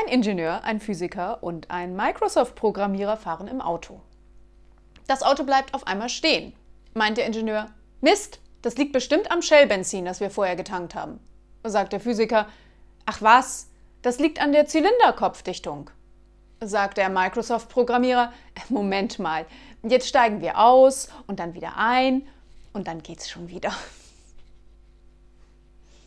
Ein Ingenieur, ein Physiker und ein Microsoft-Programmierer fahren im Auto. Das Auto bleibt auf einmal stehen, meint der Ingenieur. Mist, das liegt bestimmt am Shell-Benzin, das wir vorher getankt haben. Sagt der Physiker. Ach was, das liegt an der Zylinderkopfdichtung. Sagt der Microsoft-Programmierer. Äh, Moment mal, jetzt steigen wir aus und dann wieder ein und dann geht's schon wieder.